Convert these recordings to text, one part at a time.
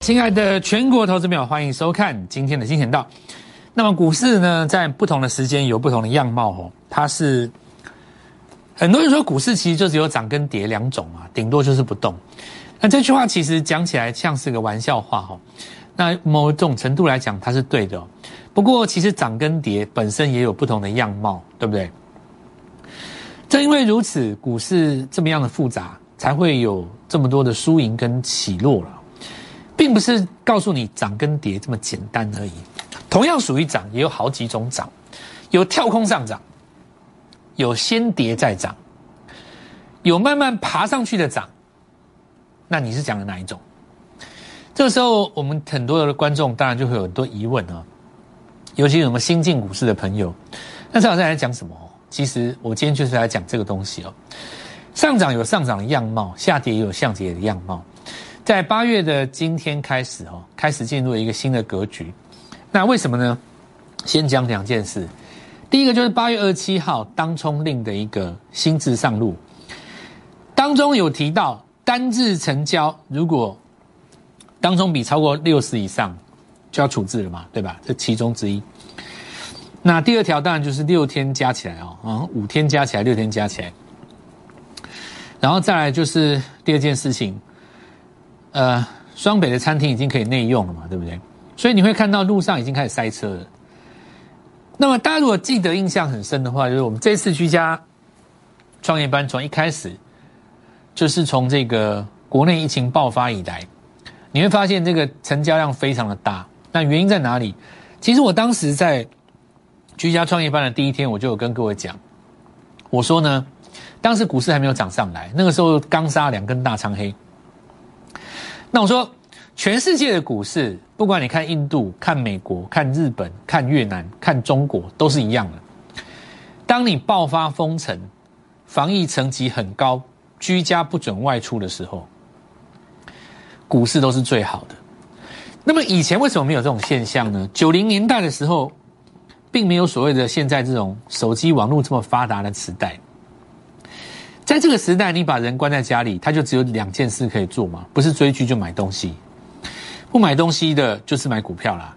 亲爱的全国投资朋友，欢迎收看今天的金钱道。那么股市呢，在不同的时间有不同的样貌哦。它是很多人说股市其实就只有涨跟跌两种嘛，顶多就是不动。那这句话其实讲起来像是个玩笑话哦。那某种程度来讲，它是对的。不过其实涨跟跌本身也有不同的样貌，对不对？正因为如此，股市这么样的复杂，才会有这么多的输赢跟起落了。并不是告诉你涨跟跌这么简单而已，同样属于涨，也有好几种涨，有跳空上涨，有先跌再涨，有慢慢爬上去的涨。那你是讲的哪一种？这个时候，我们很多的观众当然就会有很多疑问啊，尤其我们新进股市的朋友。那这好像在讲什么？其实我今天就是来讲这个东西哦。上涨有上涨的样貌，下跌也有下跌的样貌。在八月的今天开始哦，开始进入一个新的格局。那为什么呢？先讲两件事。第一个就是八月二十七号当冲令的一个新制上路，当中有提到单日成交，如果当中比超过六十以上，就要处置了嘛，对吧？这其中之一。那第二条当然就是六天加起来哦，啊，五天加起来，六天加起来。然后再来就是第二件事情。呃，双北的餐厅已经可以内用了嘛，对不对？所以你会看到路上已经开始塞车了。那么大家如果记得印象很深的话，就是我们这次居家创业班从一开始，就是从这个国内疫情爆发以来，你会发现这个成交量非常的大。那原因在哪里？其实我当时在居家创业班的第一天，我就有跟各位讲，我说呢，当时股市还没有涨上来，那个时候刚杀两根大长黑。那我说，全世界的股市，不管你看印度、看美国、看日本、看越南、看中国，都是一样的。当你爆发封城、防疫层级很高、居家不准外出的时候，股市都是最好的。那么以前为什么没有这种现象呢？九零年代的时候，并没有所谓的现在这种手机网络这么发达的时代。在这个时代，你把人关在家里，他就只有两件事可以做嘛，不是追剧就买东西，不买东西的就是买股票啦。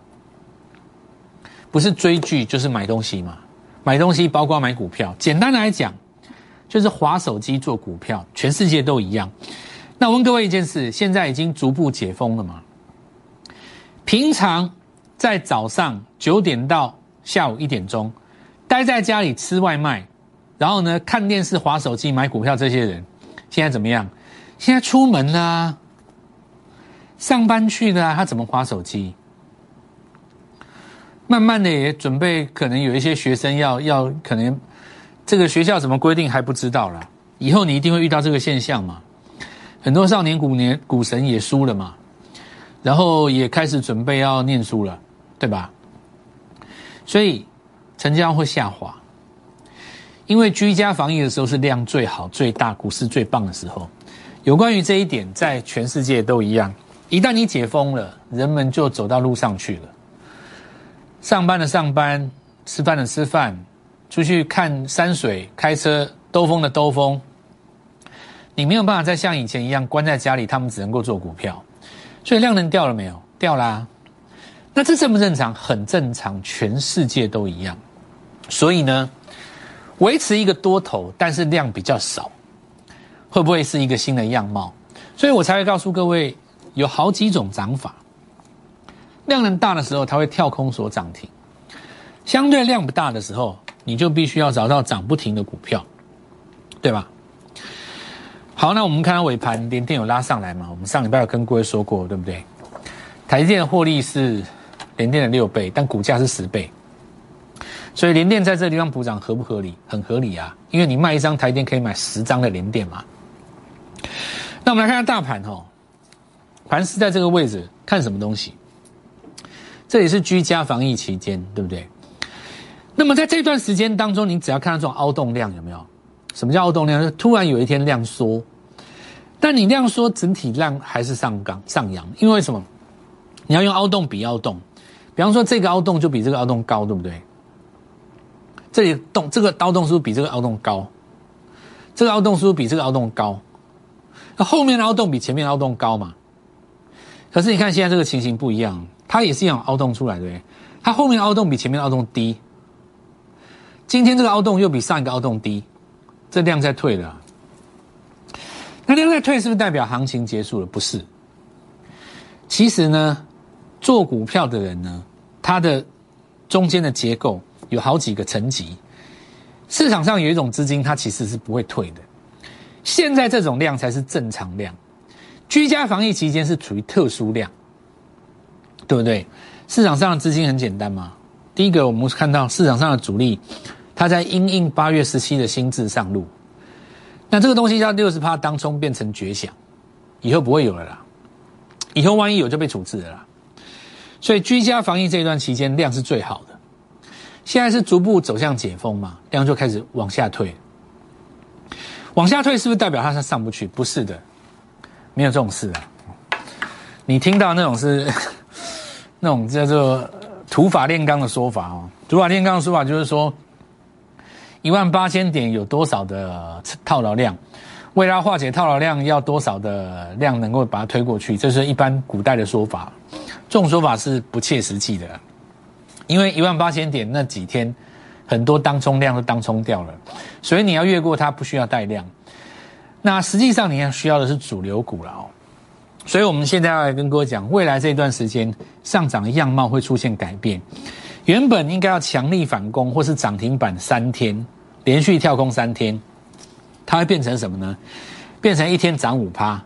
不是追剧就是买东西嘛，买东西包括买股票。简单来讲，就是划手机做股票，全世界都一样。那我问各位一件事：现在已经逐步解封了嘛？平常在早上九点到下午一点钟，待在家里吃外卖。然后呢，看电视、划手机、买股票，这些人现在怎么样？现在出门啦，上班去的，他怎么划手机？慢慢的也准备，可能有一些学生要要，可能这个学校怎么规定还不知道了。以后你一定会遇到这个现象嘛？很多少年股年股神也输了嘛，然后也开始准备要念书了，对吧？所以成交会下滑。因为居家防疫的时候是量最好、最大、股市最棒的时候。有关于这一点，在全世界都一样。一旦你解封了，人们就走到路上去了。上班的上班，吃饭的吃饭，出去看山水、开车兜风的兜风。你没有办法再像以前一样关在家里，他们只能够做股票。所以量能掉了没有？掉啦。那这正不正常？很正常，全世界都一样。所以呢？维持一个多头，但是量比较少，会不会是一个新的样貌？所以我才会告诉各位，有好几种涨法。量能大的时候，它会跳空所涨停；相对量不大的时候，你就必须要找到涨不停的股票，对吧？好，那我们看到尾盘连电有拉上来嘛？我们上礼拜有跟各位说过，对不对？台电的获利是连电的六倍，但股价是十倍。所以联电在这个地方补涨合不合理？很合理啊，因为你卖一张台电可以买十张的联电嘛。那我们来看下大盘哦，盘是在这个位置，看什么东西？这也是居家防疫期间，对不对？那么在这段时间当中，你只要看到这种凹动量有没有？什么叫凹动量？突然有一天量缩，但你量缩整体量还是上岗上扬，因为什么？你要用凹洞比凹洞，比方说这个凹洞就比这个凹洞高，对不对？这里洞这个凹洞是不是比这个凹洞高？这个凹洞是不是比这个凹洞高？那后面的凹洞比前面的凹洞高嘛？可是你看现在这个情形不一样，它也是一样凹洞出来的，它后面凹洞比前面的凹洞低。今天这个凹洞又比上一个凹洞低，这量在退了。那量在退是不是代表行情结束了？不是。其实呢，做股票的人呢，他的中间的结构有好几个层级。市场上有一种资金，它其实是不会退的。现在这种量才是正常量。居家防疫期间是处于特殊量，对不对？市场上的资金很简单嘛。第一个，我们看到市场上的主力，他在因应八月十七的新制上路。那这个东西叫六十趴当冲变成绝响，以后不会有了啦。以后万一有就被处置了啦。所以居家防疫这一段期间量是最好的。现在是逐步走向解封嘛，量就开始往下退。往下退是不是代表它是上不去？不是的，没有这种事啊。你听到那种是 那种叫做土法炼钢的说法哦。土法炼钢的说法就是说，一万八千点有多少的套牢量，为了化解套牢量，要多少的量能够把它推过去？这是一般古代的说法，这种说法是不切实际的。因为一万八千点那几天，很多当冲量都当冲掉了，所以你要越过它不需要带量。那实际上你要需要的是主流股了哦。所以我们现在要来跟各位讲，未来这段时间上涨的样貌会出现改变。原本应该要强力反攻或是涨停板三天，连续跳空三天，它会变成什么呢？变成一天涨五趴，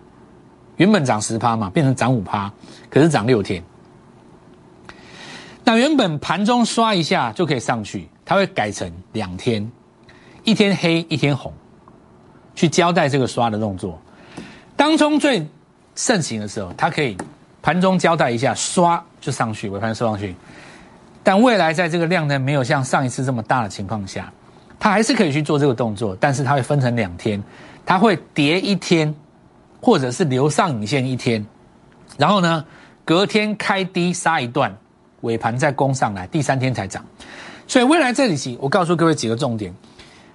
原本涨十趴嘛，变成涨五趴，可是涨六天。那原本盘中刷一下就可以上去，它会改成两天，一天黑一天红，去交代这个刷的动作。当中最盛行的时候，它可以盘中交代一下，刷就上去，尾盘收上去。但未来在这个量能没有像上一次这么大的情况下，它还是可以去做这个动作，但是它会分成两天，它会跌一天，或者是留上影线一天，然后呢，隔天开低杀一段。尾盘再攻上来，第三天才涨，所以未来这里期，我告诉各位几个重点，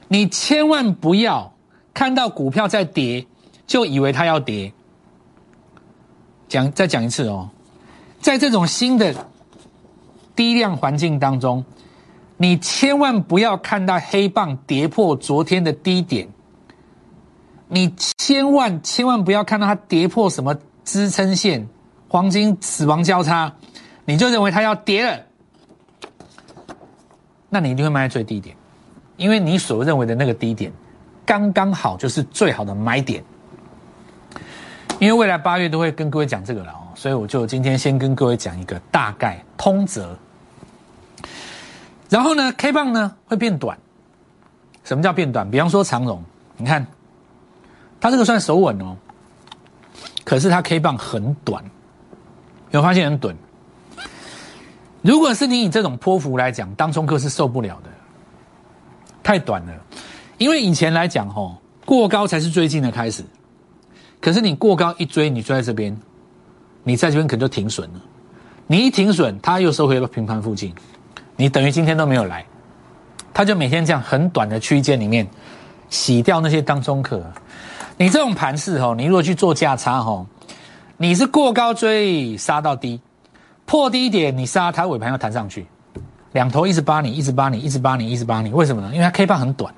你千万不要看到股票在跌，就以为它要跌。讲再讲一次哦，在这种新的低量环境当中，你千万不要看到黑棒跌破昨天的低点，你千万千万不要看到它跌破什么支撑线，黄金死亡交叉。你就认为它要跌了，那你一定会卖在最低点，因为你所认为的那个低点，刚刚好就是最好的买点。因为未来八月都会跟各位讲这个了哦，所以我就今天先跟各位讲一个大概通则。然后呢，K 棒呢会变短。什么叫变短？比方说长荣，你看它这个算手稳哦，可是它 K 棒很短，有发现很短。如果是你以这种泼幅来讲，当冲客是受不了的，太短了。因为以前来讲，吼过高才是最近的开始。可是你过高一追，你追在这边，你在这边可能就停损了。你一停损，它又收回到平盘附近，你等于今天都没有来。它就每天这样很短的区间里面洗掉那些当中客。你这种盘势，吼，你如果去做价差，吼，你是过高追杀到低。破低点，你杀它尾盘要弹上去，两头一直扒你，一直扒你，一直扒你，一直扒你，为什么呢？因为它 K 棒很短，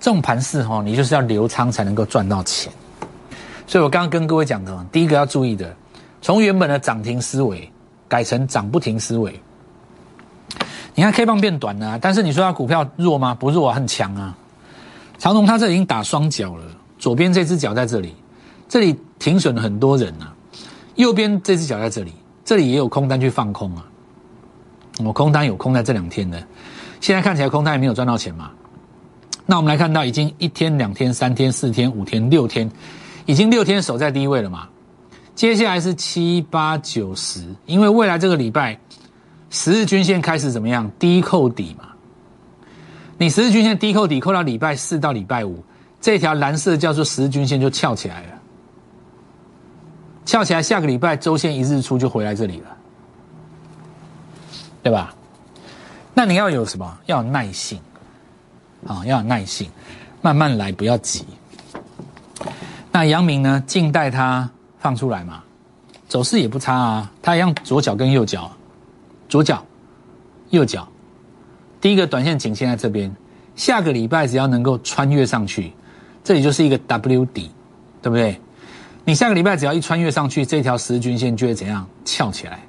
这种盘势哈，你就是要留仓才能够赚到钱。所以我刚刚跟各位讲的，第一个要注意的，从原本的涨停思维改成涨不停思维。你看 K 棒变短了，但是你说它股票弱吗？不弱，很强啊。长隆它这已经打双脚了，左边这只脚在这里，这里停损了很多人啊，右边这只脚在这里。这里也有空单去放空啊，我空单有空在这两天的，现在看起来空单也没有赚到钱嘛。那我们来看到已经一天、两天、三天、四天、五天、六天，已经六天守在低位了嘛。接下来是七八九十，因为未来这个礼拜十日均线开始怎么样？低扣底嘛。你十日均线低扣底，扣到礼拜四到礼拜五，这条蓝色叫做十日均线就翘起来了。翘起来，下个礼拜周线一日出就回来这里了，对吧？那你要有什么？要有耐性，啊，要有耐性，慢慢来，不要急。那杨明呢？静待他放出来嘛，走势也不差啊，它一样左脚跟右脚，左脚，右脚，第一个短线颈线在这边，下个礼拜只要能够穿越上去，这里就是一个 W 底，对不对？你下个礼拜只要一穿越上去，这条十日均线就会怎样翘起来，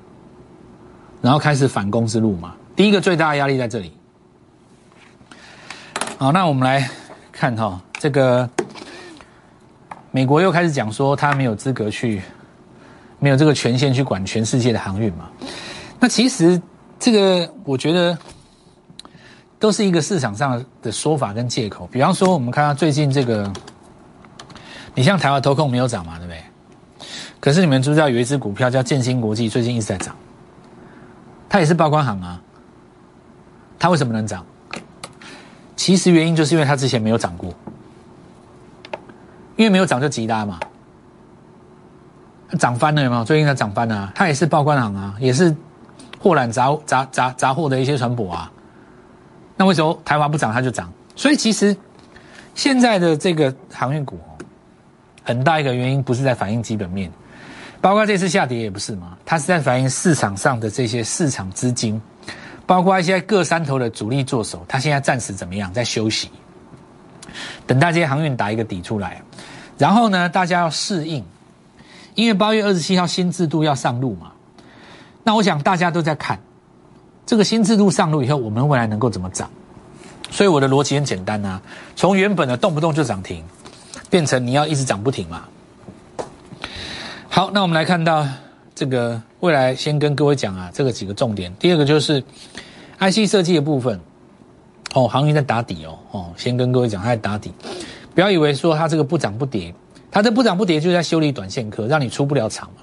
然后开始反攻之路嘛。第一个最大的压力在这里。好，那我们来看哈，这个美国又开始讲说他没有资格去。没有这个权限去管全世界的航运嘛？那其实这个我觉得都是一个市场上的说法跟借口。比方说，我们看到最近这个，你像台湾投控没有涨嘛，对不对？可是你们知不知道有一只股票叫建新国际，最近一直在涨，它也是报关行啊。它为什么能涨？其实原因就是因为它之前没有涨过，因为没有涨就急拉嘛。涨翻了有没有？最近它涨翻了，它也是报关行啊，也是货揽杂杂杂杂货的一些船舶啊。那为什么台华不涨它就涨？所以其实现在的这个航运股，很大一个原因不是在反映基本面，包括这次下跌也不是嘛，它是在反映市场上的这些市场资金，包括一些各山头的主力做手，它现在暂时怎么样，在休息，等大家航运打一个底出来，然后呢，大家要适应。因为八月二十七号新制度要上路嘛，那我想大家都在看这个新制度上路以后，我们未来能够怎么涨？所以我的逻辑很简单呐，从原本的动不动就涨停，变成你要一直涨不停嘛。好，那我们来看到这个未来，先跟各位讲啊，这个几个重点。第二个就是 IC 设计的部分，哦，行业在打底哦，哦，先跟各位讲，它在打底，不要以为说它这个不涨不跌。它这不涨不跌，就在修理短线客，让你出不了场嘛。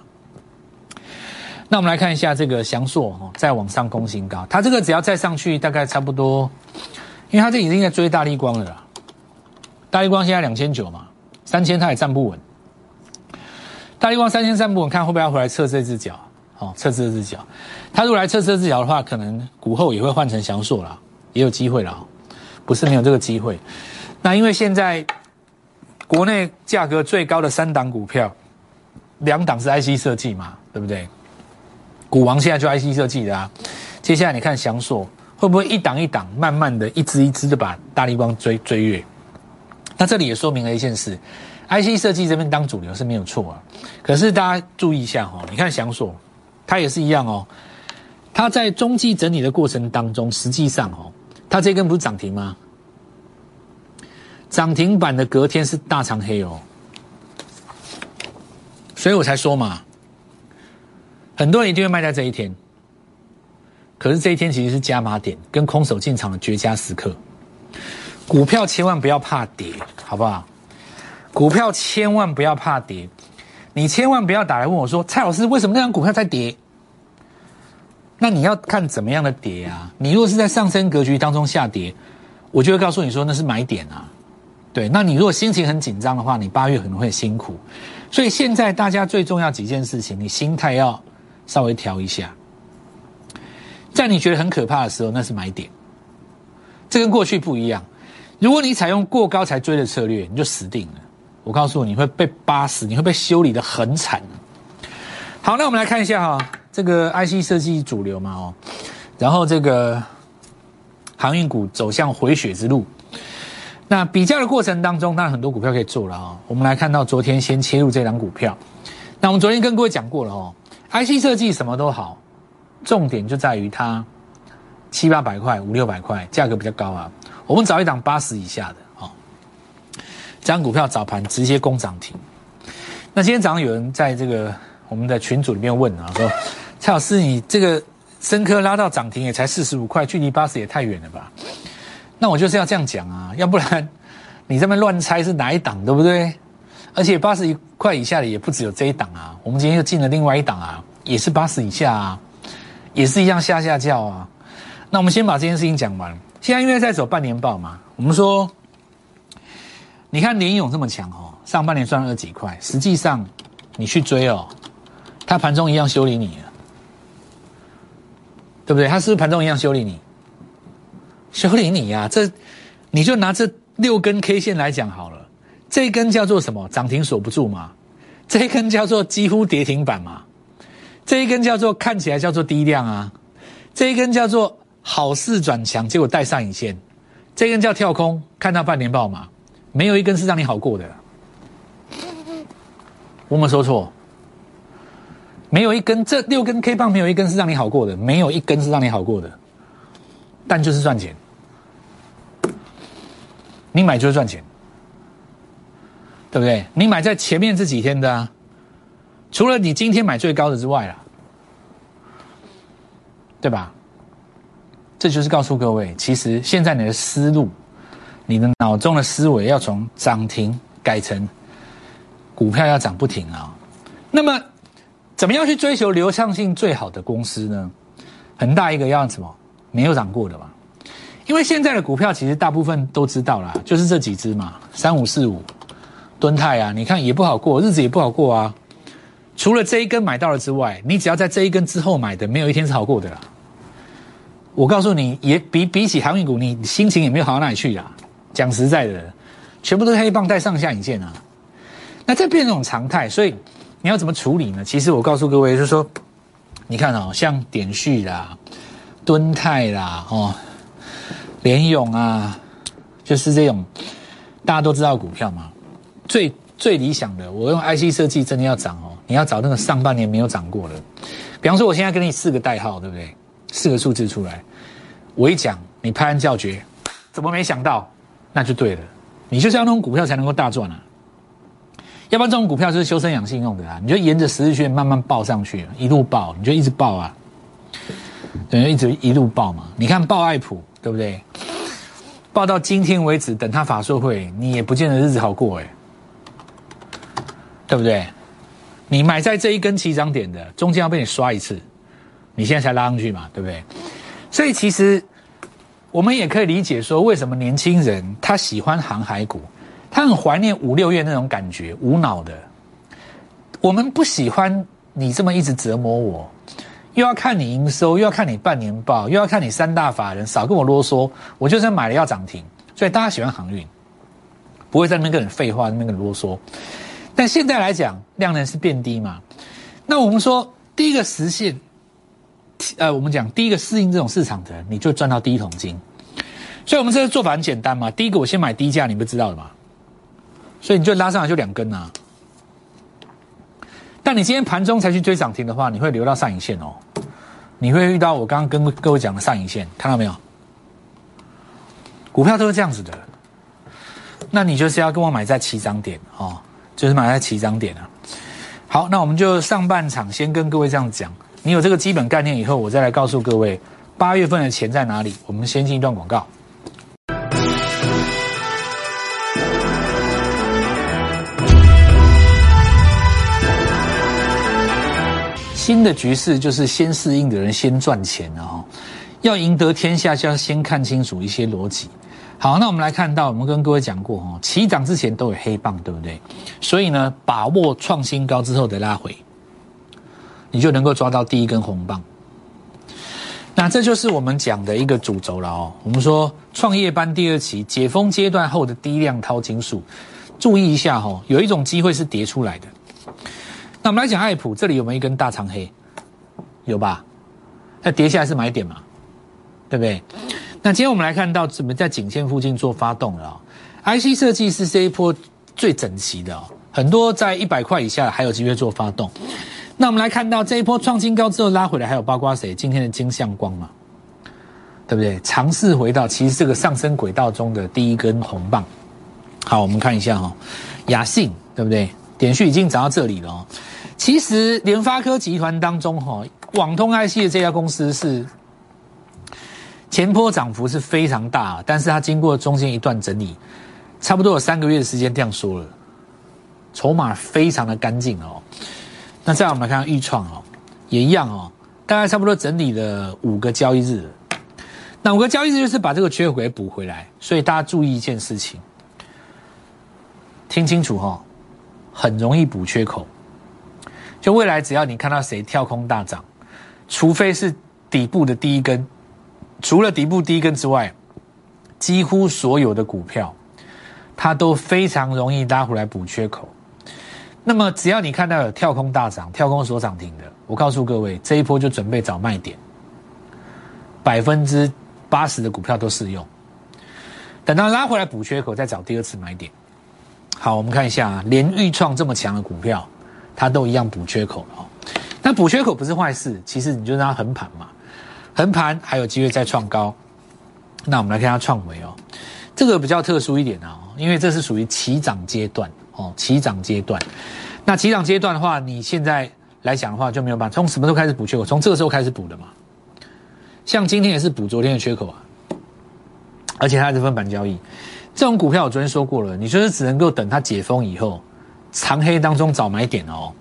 那我们来看一下这个翔硕哦，再往上攻新高，它这个只要再上去，大概差不多，因为它这已经在追大力光了啦。大力光现在两千九嘛，三千它也站不稳。大力光三千站不稳，看会不会要回来测这只脚？哦，测这只脚。它如果来测这只脚的话，可能股后也会换成翔硕了，也有机会了，不是没有这个机会。那因为现在。国内价格最高的三档股票，两档是 IC 设计嘛，对不对？股王现在就 IC 设计的啊。接下来你看翔硕会不会一档一档，慢慢的一支一支的把大力光追追越？那这里也说明了一件事：IC 设计这边当主流是没有错啊。可是大家注意一下哈，你看翔硕，它也是一样哦。它在中继整理的过程当中，实际上哦，它这根不是涨停吗？涨停板的隔天是大长黑哦，所以我才说嘛，很多人一定会卖在这一天。可是这一天其实是加码点，跟空手进场的绝佳时刻。股票千万不要怕跌，好不好？股票千万不要怕跌，你千万不要打来问我说：“蔡老师，为什么那张股票在跌？”那你要看怎么样的跌啊？你如果是在上升格局当中下跌，我就会告诉你说那是买点啊。对，那你如果心情很紧张的话，你八月可能会辛苦，所以现在大家最重要几件事情，你心态要稍微调一下。在你觉得很可怕的时候，那是买点，这跟过去不一样。如果你采用过高才追的策略，你就死定了。我告诉你，你会被扒死，你会被修理的很惨。好，那我们来看一下哈，这个 IC 设计主流嘛哦，然后这个航运股走向回血之路。那比较的过程当中，当然很多股票可以做了啊。我们来看到昨天先切入这档股票。那我们昨天跟各位讲过了哦，IC 设计什么都好，重点就在于它七八百块、五六百块，价格比较高啊。我们找一档八十以下的哦，这张股票早盘直接攻涨停。那今天早上有人在这个我们的群组里面问啊，说蔡老师，你这个深科拉到涨停也才四十五块，距离八十也太远了吧？那我就是要这样讲啊，要不然你这边乱猜是哪一档，对不对？而且八十一块以下的也不只有这一档啊，我们今天又进了另外一档啊，也是八十以下啊，也是一样下下叫啊。那我们先把这件事情讲完。现在因为在走半年报嘛，我们说，你看联勇这么强哦，上半年赚了几块，实际上你去追哦，它盘中一样修理你，对不对？它是不是盘中一样修理你？修理你呀，这你就拿这六根 K 线来讲好了，这根叫做什么？涨停锁不住嘛？这一根叫做几乎跌停板嘛？这一根叫做看起来叫做低量啊，这一根叫做好事转强，结果带上影线，这根叫跳空，看到半年报嘛，没有一根是让你好过的。我没说错，没有一根这六根 K 棒没有一根是让你好过的，没有一根是让你好过的，但就是赚钱，你买就是赚钱，对不对？你买在前面这几天的啊。除了你今天买最高的之外啦，对吧？这就是告诉各位，其实现在你的思路，你的脑中的思维要从涨停改成股票要涨不停啊。那么，怎么样去追求流畅性最好的公司呢？很大一个要什么？没有涨过的嘛。因为现在的股票其实大部分都知道啦，就是这几只嘛，三五四五、敦泰啊，你看也不好过，日子也不好过啊。除了这一根买到了之外，你只要在这一根之后买的，没有一天是好过的啦。我告诉你，也比比起航运股，你心情也没有好到哪里去啊。讲实在的，全部都是黑棒带上下影线啊。那这变成一种常态，所以你要怎么处理呢？其实我告诉各位，就是说，你看哦，像点旭啦、敦泰啦、哦、联勇啊，就是这种大家都知道股票嘛，最。最理想的，我用 IC 设计真的要涨哦，你要找那个上半年没有涨过的。比方说，我现在给你四个代号，对不对？四个数字出来，我一讲，你拍案叫绝，怎么没想到？那就对了，你就是要那种股票才能够大赚啊。要不然这种股票就是修身养性用的啊，你就沿着十字线慢慢报上去，一路报，你就一直报啊，等于一直一路报嘛。你看报爱普，对不对？报到今天为止，等他法说会，你也不见得日子好过哎。对不对？你买在这一根起涨点的，中间要被你刷一次，你现在才拉上去嘛，对不对？所以其实我们也可以理解说，为什么年轻人他喜欢航海股，他很怀念五六月那种感觉，无脑的。我们不喜欢你这么一直折磨我，又要看你营收，又要看你半年报，又要看你三大法人，少跟我啰嗦。我就算买了要涨停，所以大家喜欢航运，不会在那边跟你废话，那边跟你啰嗦。但现在来讲，量能是变低嘛？那我们说，第一个实现，呃，我们讲第一个适应这种市场的人，你就赚到第一桶金。所以，我们这个做法很简单嘛。第一个，我先买低价，你不知道的嘛？所以你就拉上来就两根呐。但你今天盘中才去追涨停的话，你会留到上影线哦。你会遇到我刚刚跟各位讲的上影线，看到没有？股票都是这样子的。那你就是要跟我买在起涨点哦。就是买在起涨点啊。好，那我们就上半场先跟各位这样讲。你有这个基本概念以后，我再来告诉各位八月份的钱在哪里。我们先进一段广告。新的局势就是先适应的人先赚钱啊！要赢得天下，就要先看清楚一些逻辑。好，那我们来看到，我们跟各位讲过哦，起涨之前都有黑棒，对不对？所以呢，把握创新高之后的拉回，你就能够抓到第一根红棒。那这就是我们讲的一个主轴了哦。我们说创业班第二期解封阶段后的低量掏金术，注意一下哈，有一种机会是跌出来的。那我们来讲爱普，这里有没有一根大长黑？有吧？那跌下来是买点嘛？对不对？那今天我们来看到怎么在颈线附近做发动了？IC 设计是这一波最整齐的哦，很多在一百块以下还有机会做发动。那我们来看到这一波创新高之后拉回来，还有包括谁？今天的金相光嘛，对不对？尝试回到其实这个上升轨道中的第一根红棒。好，我们看一下哈，雅信对不对？点序已经涨到这里了哦。其实联发科集团当中哈，网通 IC 的这家公司是。前波涨幅是非常大，但是它经过中间一段整理，差不多有三个月的时间这样说了，筹码非常的干净哦。那再我们来看预创哦，也一样哦，大概差不多整理了五个交易日，那五个交易日就是把这个缺口给补回来。所以大家注意一件事情，听清楚哈，很容易补缺口。就未来只要你看到谁跳空大涨，除非是底部的第一根。除了底部第一根之外，几乎所有的股票，它都非常容易拉回来补缺口。那么只要你看到有跳空大涨、跳空所涨停的，我告诉各位，这一波就准备找卖点，百分之八十的股票都适用。等到拉回来补缺口，再找第二次买点。好，我们看一下，连豫创这么强的股票，它都一样补缺口了哦。那补缺口不是坏事，其实你就让它横盘嘛，横盘还有机会再创高。那我们来看它创维哦，这个比较特殊一点啊，因为这是属于起涨阶段。哦，起涨阶段，那起涨阶段的话，你现在来讲的话就没有办法，从什么时候开始补缺口？从这个时候开始补的嘛。像今天也是补昨天的缺口啊，而且它是分板交易，这种股票我昨天说过了，你就是只能够等它解封以后，长黑当中找买点哦。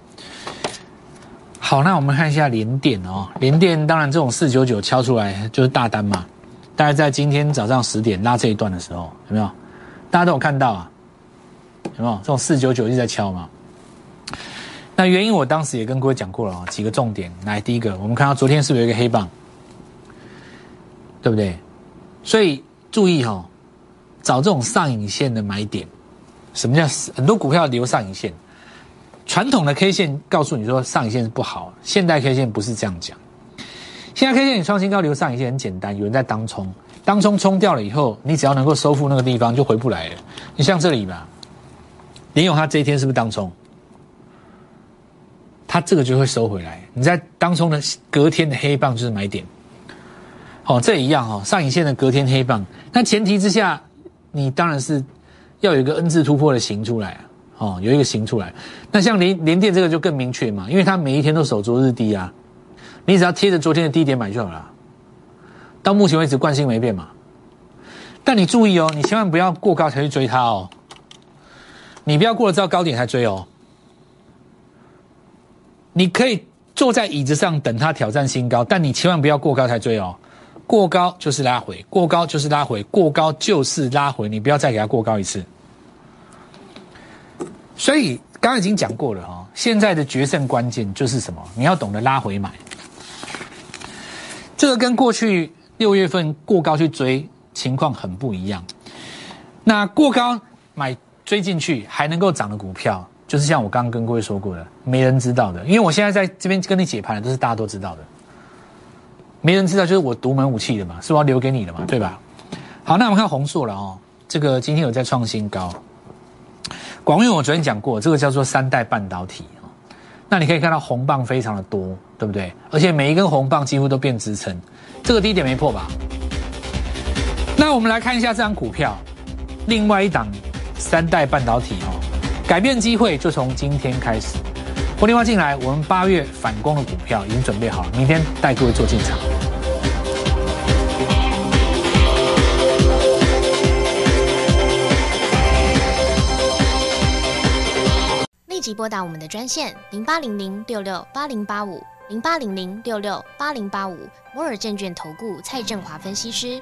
好，那我们看一下连电哦，连电当然这种四九九敲出来就是大单嘛，大概在今天早上十点拉这一段的时候，有没有？大家都有看到啊。有没有这种四九九一直在敲嘛？那原因我当时也跟各位讲过了啊，几个重点。来，第一个，我们看到昨天是不是有一个黑棒，对不对？所以注意哈，找这种上影线的买点。什么叫很多股票留上影线？传统的 K 线告诉你说上影线是不好，现代 K 线不是这样讲。现在 K 线你创新高留上影线很简单，有人在当冲，当冲冲掉了以后，你只要能够收复那个地方就回不来了。你像这里吧。联勇它这一天是不是当冲？它这个就会收回来。你在当冲的隔天的黑棒就是买点。哦，这一样哦。上影线的隔天黑棒，那前提之下，你当然是要有一个 N 字突破的形出来。哦，有一个形出来。那像联联电这个就更明确嘛，因为它每一天都守昨日低啊。你只要贴着昨天的低点买就好了。到目前为止惯性没变嘛。但你注意哦，你千万不要过高才去追它哦。你不要过了这高点才追哦，你可以坐在椅子上等它挑战新高，但你千万不要过高才追哦，过高就是拉回，过高就是拉回，过高就是拉回，你不要再给它过高一次。所以刚刚已经讲过了哈，现在的决胜关键就是什么？你要懂得拉回买，这个跟过去六月份过高去追情况很不一样。那过高买。追进去还能够涨的股票，就是像我刚刚跟各位说过的，没人知道的。因为我现在在这边跟你解盘的，都是大家都知道的。没人知道，就是我独门武器的嘛，是我要留给你的嘛，对吧？好，那我们看红硕了哦，这个今天有在创新高。广运我昨天讲过，这个叫做三代半导体啊。那你可以看到红棒非常的多，对不对？而且每一根红棒几乎都变支撑，这个低点没破吧？那我们来看一下这张股票，另外一档。三代半导体哦，改变机会就从今天开始。拨电话进来，我们八月反攻的股票已经准备好了，明天带各位做进场。立即拨打我们的专线零八零零六六八零八五零八零零六六八零八五摩尔证券投顾蔡振华分析师。